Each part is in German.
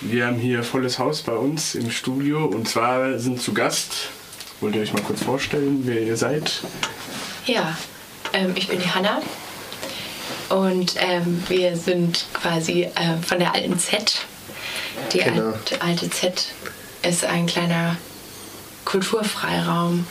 Wir haben hier volles Haus bei uns im Studio und zwar sind zu Gast, wollt ihr euch mal kurz vorstellen, wer ihr seid? Ja, ähm, ich bin die Hanna und ähm, wir sind quasi äh, von der alten Z. Die Genau. alte, alte Z ist ein kleiner Kulturfreiraum,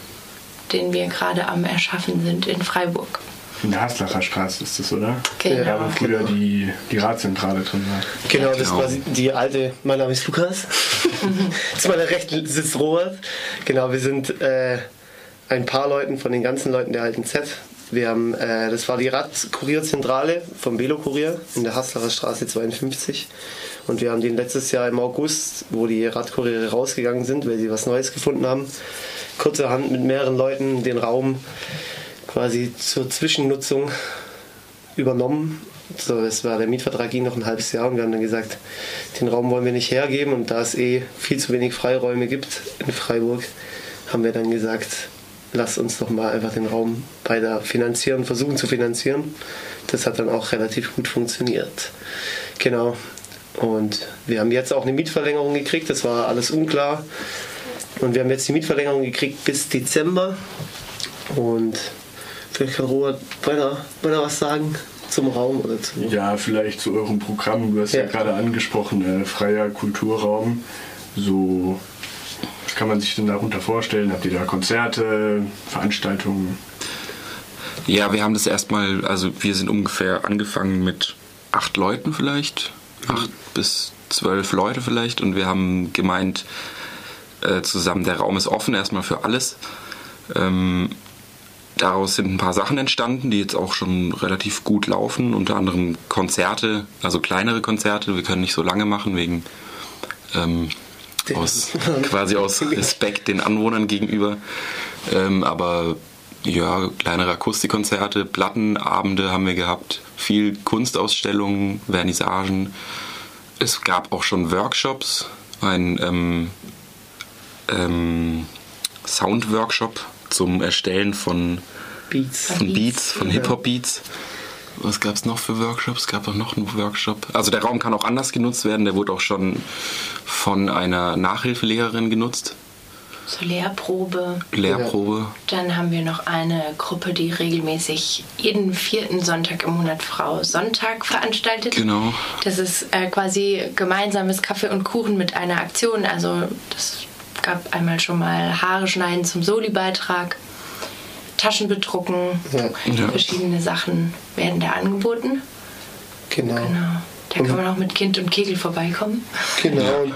den wir gerade am Erschaffen sind in Freiburg. In der Haslacher Straße ist das, oder? Genau. Da wo früher die, die Radzentrale drin war. Genau, das Genau. war die alte. Mein Name ist Lukas. Zu meiner Rechten sitzt Robert. Genau, wir sind äh, ein paar Leuten von den ganzen Leuten der alten Z. Wir haben, äh, das war die Radkurierzentrale vom Velokurier in der Haslacher Straße 52. Und wir haben den letztes Jahr im August, wo die Radkuriere rausgegangen sind, weil sie was Neues gefunden haben, kurzerhand mit mehreren Leuten den Raum quasi zur Zwischennutzung übernommen. So, das war der Mietvertrag ging noch ein halbes Jahr und wir haben dann gesagt, den Raum wollen wir nicht hergeben und da es eh viel zu wenig Freiräume gibt in Freiburg, haben wir dann gesagt, lass uns doch mal einfach den Raum weiter finanzieren, versuchen zu finanzieren. Das hat dann auch relativ gut funktioniert. Genau. Und wir haben jetzt auch eine Mietverlängerung gekriegt, das war alles unklar. Und wir haben jetzt die Mietverlängerung gekriegt bis Dezember. Und vielleicht kann Robert weiter, weiter was sagen zum Raum oder zu. Ja, vielleicht zu eurem Programm. Du hast ja, Ja. gerade angesprochen, äh, freier Kulturraum. So, was kann man sich denn darunter vorstellen? Habt ihr da Konzerte, Veranstaltungen? Ja, wir haben das erstmal, also wir sind ungefähr angefangen mit acht Leuten vielleicht, acht bis zwölf Leute vielleicht und wir haben gemeint äh, zusammen, der Raum ist offen erstmal für alles. Ähm, daraus sind ein paar Sachen entstanden, die jetzt auch schon relativ gut laufen, unter anderem Konzerte, also kleinere Konzerte, wir können nicht so lange machen wegen ähm, aus, quasi aus Respekt den Anwohnern gegenüber. Ähm, aber ja, kleinere Akustikkonzerte, Plattenabende haben wir gehabt, viel Kunstausstellungen, Vernissagen. Es gab auch schon Workshops, ein ähm, ähm, Soundworkshop zum Erstellen von, Beats. von Beats, von Hip-Hop-Beats. Was gab es noch für Workshops? Es gab auch noch einen Workshop. Also der Raum kann auch anders genutzt werden. Der wurde auch schon von einer Nachhilfelehrerin genutzt. So Lehrprobe. Lehrprobe. Dann haben wir noch eine Gruppe, die regelmäßig jeden vierten Sonntag im Monat Frau Sonntag veranstaltet. Genau. Das ist äh, quasi gemeinsames Kaffee und Kuchen mit einer Aktion. Also das gab einmal schon mal Haare schneiden zum Soli-Beitrag, Taschen bedrucken, Ja. Verschiedene Sachen werden da angeboten. Genau. Genau. Da kann man auch mit Kind und Kegel vorbeikommen. Genau. Und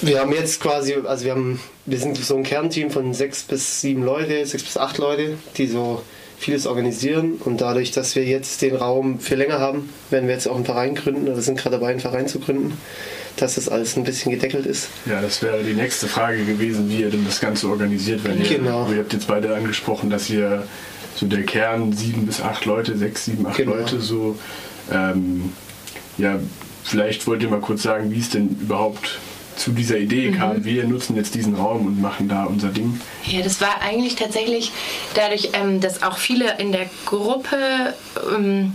wir haben jetzt quasi, also wir haben, wir sind so ein Kernteam von sechs bis sieben Leute, sechs bis acht Leute, die so vieles organisieren. Und dadurch, dass wir jetzt den Raum für länger haben, werden wir jetzt auch einen Verein gründen oder sind gerade dabei, einen Verein zu gründen, dass das alles ein bisschen gedeckelt ist. Ja, das wäre die nächste Frage gewesen, wie ihr denn das Ganze organisiert. Weil ihr, Genau. ihr habt jetzt beide angesprochen, dass ihr so der Kern sieben bis acht Leute, sechs, sieben, acht Genau. Leute so. Ähm, ja, vielleicht wollt ihr mal kurz sagen, wie es denn überhaupt zu dieser Idee kam. Wir nutzen jetzt diesen Raum und machen da unser Ding. Ja, das war eigentlich tatsächlich dadurch, ähm, dass auch viele in der Gruppe ähm,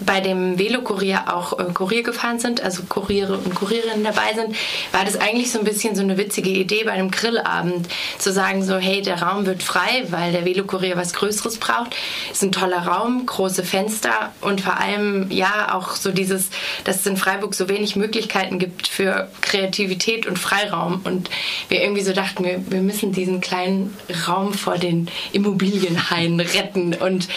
bei dem Velokurier auch äh, Kurier gefahren sind, also Kuriere und Kurierinnen dabei sind, war das eigentlich so ein bisschen so eine witzige Idee bei einem Grillabend zu sagen so, hey, der Raum wird frei, weil der Velokurier was Größeres braucht. Ist ein toller Raum, große Fenster und vor allem ja auch so dieses, dass es in Freiburg so wenig Möglichkeiten gibt für Kreativität und Freiraum und wir irgendwie so dachten, wir, wir müssen diesen kleinen Raum vor den Immobilienhaien retten und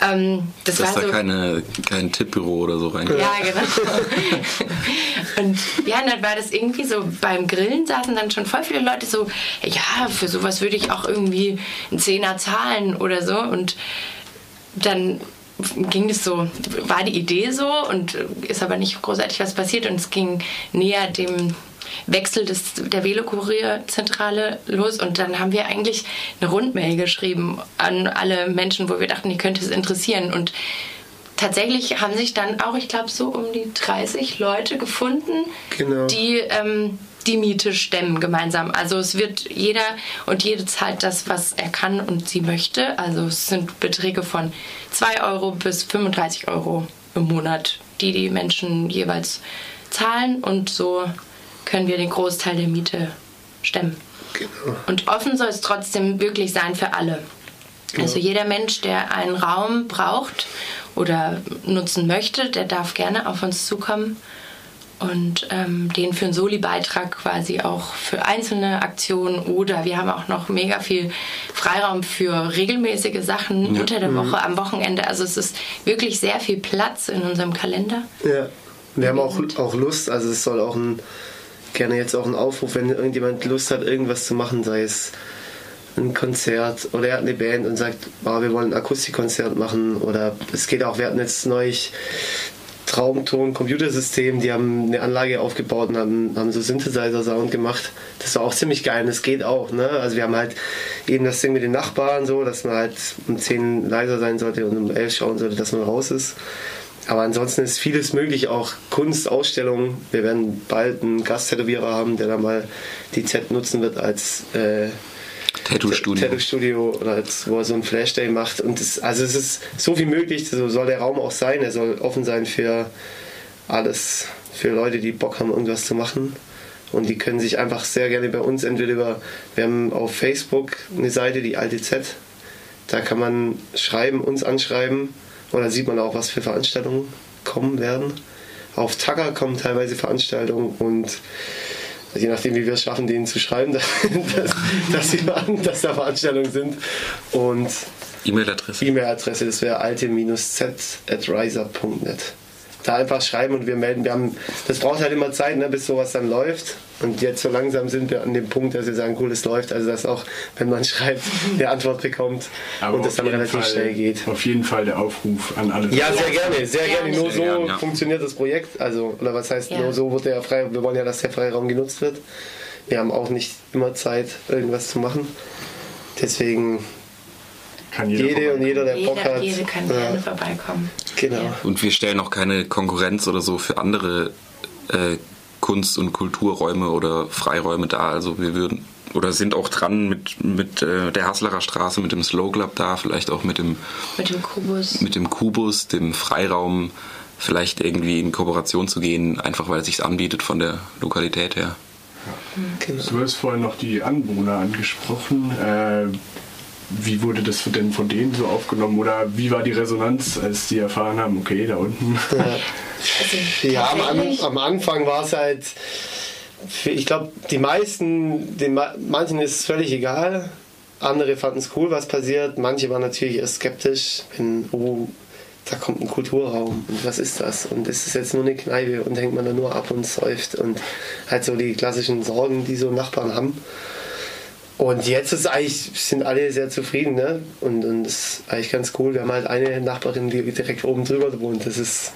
ähm, das Dass war da so keine, kein Tippbüro oder so rein. ja, genau. Und ja, dann war das irgendwie so, beim Grillen saßen dann schon voll viele Leute so, ja, für sowas würde ich auch irgendwie einen Zehner zahlen oder so. Und dann ging es so, war die Idee so und ist aber nicht großartig was passiert und es ging näher dem Wechsel des, der Velokurier-Zentrale los und dann haben wir eigentlich eine Rundmail geschrieben an alle Menschen, wo wir dachten, die könnte es interessieren und tatsächlich haben sich dann auch, ich glaube, so um die 30 Leute gefunden, Genau. die ähm, die Miete stemmen gemeinsam. Also es wird jeder und jede zahlt das, was er kann und sie möchte. Also es sind Beträge von 2 Euro bis 35 Euro im Monat, die die Menschen jeweils zahlen und so können wir den Großteil der Miete stemmen. Genau. Und offen soll es trotzdem wirklich sein für alle. Also jeder Mensch, der einen Raum braucht oder nutzen möchte, der darf gerne auf uns zukommen und ähm, den für einen Soli-Beitrag quasi auch für einzelne Aktionen oder wir haben auch noch mega viel Freiraum für regelmäßige Sachen Ja. unter der Woche, am Wochenende. Also es ist wirklich sehr viel Platz in unserem Kalender. Ja. Wir haben auch, auch Lust, also es soll auch ein, gerne jetzt auch ein Aufruf, wenn irgendjemand Lust hat, irgendwas zu machen, sei es ein Konzert oder er hat eine Band und sagt, ah, wir wollen ein Akustikkonzert machen oder es geht auch, wir hatten jetzt neulich Traumton Computersystem, die haben eine Anlage aufgebaut und haben, haben so Synthesizer-Sound gemacht. Das war auch ziemlich geil das geht auch. Ne? Also wir haben halt eben das Ding mit den Nachbarn so, dass man halt um 10 leiser sein sollte und um 11 schauen sollte, dass man raus ist. Aber ansonsten ist vieles möglich, auch Kunst, Ausstellungen. Wir werden bald einen Gasttätowierer haben, der dann mal die Z nutzen wird als äh, Tattoo-Studio. Tattoo-Studio wo er so ein Flash-Day macht. Und das, also es ist so viel möglich, so soll der Raum auch sein. Er soll offen sein für alles, für Leute, die Bock haben, irgendwas zu machen. Und die können sich einfach sehr gerne bei uns entweder über, wir haben auf Facebook eine Seite, die alte Z. Da kann man schreiben, uns anschreiben. Und da sieht man auch, was für Veranstaltungen kommen werden. Auf Tacker kommen teilweise Veranstaltungen und je nachdem, wie wir es schaffen, denen zu schreiben, dass, dass, sie warten, dass da Veranstaltungen sind. Und E-Mail-Adresse. E-Mail-Adresse, das wäre alte-z.riser.net. Da einfach schreiben und wir melden. Wir haben, das braucht halt immer Zeit, ne, bis sowas dann läuft. Und jetzt so langsam sind wir an dem Punkt, dass wir sagen, cool, es läuft. Also dass auch, wenn man schreibt, eine Antwort bekommt Aber und das auf dann relativ Fall, schnell geht. Auf jeden Fall der Aufruf an alle. Ja, sehr gerne, sehr gerne. Nur so ja. funktioniert das Projekt. Also, oder was heißt, Ja. nur so wird der frei. Wir wollen ja, dass der Freiraum genutzt wird. Wir haben auch nicht immer Zeit, irgendwas zu machen. Deswegen Kann jeder jede und jeder, der Bock Jeder, hat. jede kann ja, gerne vorbeikommen. genau. Ja. Und wir stellen auch keine Konkurrenz oder so für andere äh, Kunst- und Kulturräume oder Freiräume dar. Also wir würden oder sind auch dran mit, mit äh, der Haslerer Straße, mit dem Slow Club da, vielleicht auch mit dem, Mit dem Kubus. mit dem Kubus, dem Freiraum, vielleicht irgendwie in Kooperation zu gehen, einfach weil es sich anbietet von der Lokalität her. genau. Du hast vorhin noch die Anwohner angesprochen. Äh, wie wurde das denn von denen so aufgenommen? Oder wie war die Resonanz, als die erfahren haben, okay, da unten? Also, Ja, am, am Anfang war es halt, ich glaube, die meisten, den, ma- manchen ist es völlig egal. Andere fanden es cool, was passiert. Manche waren natürlich erst skeptisch, wenn, oh, da kommt ein Kulturraum und was ist das? Und ist es jetzt nur eine Kneipe und hängt man da nur ab und säuft und halt so die klassischen Sorgen, die so Nachbarn haben. Und jetzt ist eigentlich, sind alle sehr zufrieden, ne? Und, und das ist eigentlich ganz cool. Wir haben halt eine Nachbarin, die direkt oben drüber wohnt. Das ist,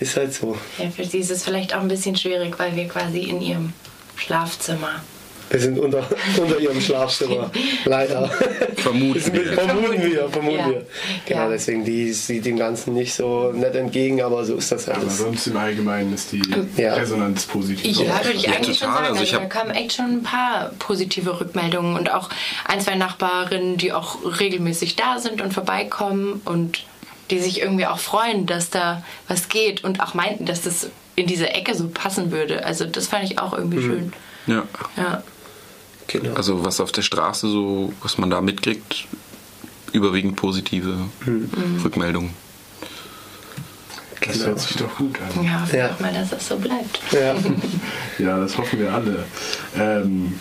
ist halt so. Ja, für sie ist es vielleicht auch ein bisschen schwierig, weil wir quasi in ihrem Schlafzimmer. Wir sind unter, unter ihrem Schlafzimmer. Leider. Vermuten wir. vermuten wir, vermuten Ja. wir. Genau, Ja. deswegen, die sieht dem Ganzen nicht so nett entgegen, aber so ist das Aber alles. sonst im Allgemeinen ist die Ja. Resonanz positiv. Ja, würde ich Ja, eigentlich schon sagen. Also ich da kamen echt schon ein paar positive Rückmeldungen und auch ein, zwei Nachbarinnen, die auch regelmäßig da sind und vorbeikommen und die sich irgendwie auch freuen, dass da was geht und auch meinten, dass das in diese Ecke so passen würde. Also das fand ich auch irgendwie schön. Ja. Ja. Genau. Also was auf der Straße so, was man da mitkriegt, überwiegend positive Rückmeldungen. Das hört sich doch gut an. Ja, hoffe Ja. auch mal, dass das so bleibt. ja. Ja, das hoffen wir alle. Ähm,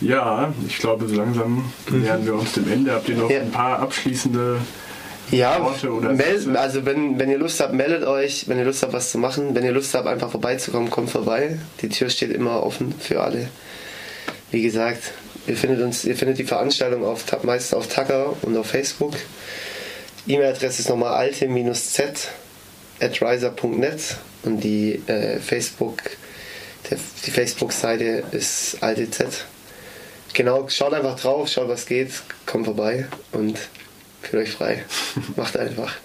ja, ich glaube, so langsam nähern wir uns dem Ende. Habt ihr noch Ja. ein paar abschließende Ja, Worte oder meld, also wenn, wenn ihr Lust habt, meldet euch. Wenn ihr Lust habt, was zu machen. Wenn ihr Lust habt, einfach vorbeizukommen, kommt vorbei. Die Tür steht immer offen für alle. Wie gesagt, ihr findet uns, ihr findet die Veranstaltung auf, Ta- meist auf Tucker und auf Facebook. E-Mail-Adresse ist nochmal alte-z at riser.net und die äh, Facebook, der, die Facebook-Seite ist alte Z. Genau, schaut einfach drauf, schaut was geht, kommt vorbei und fühlt euch frei. Macht einfach.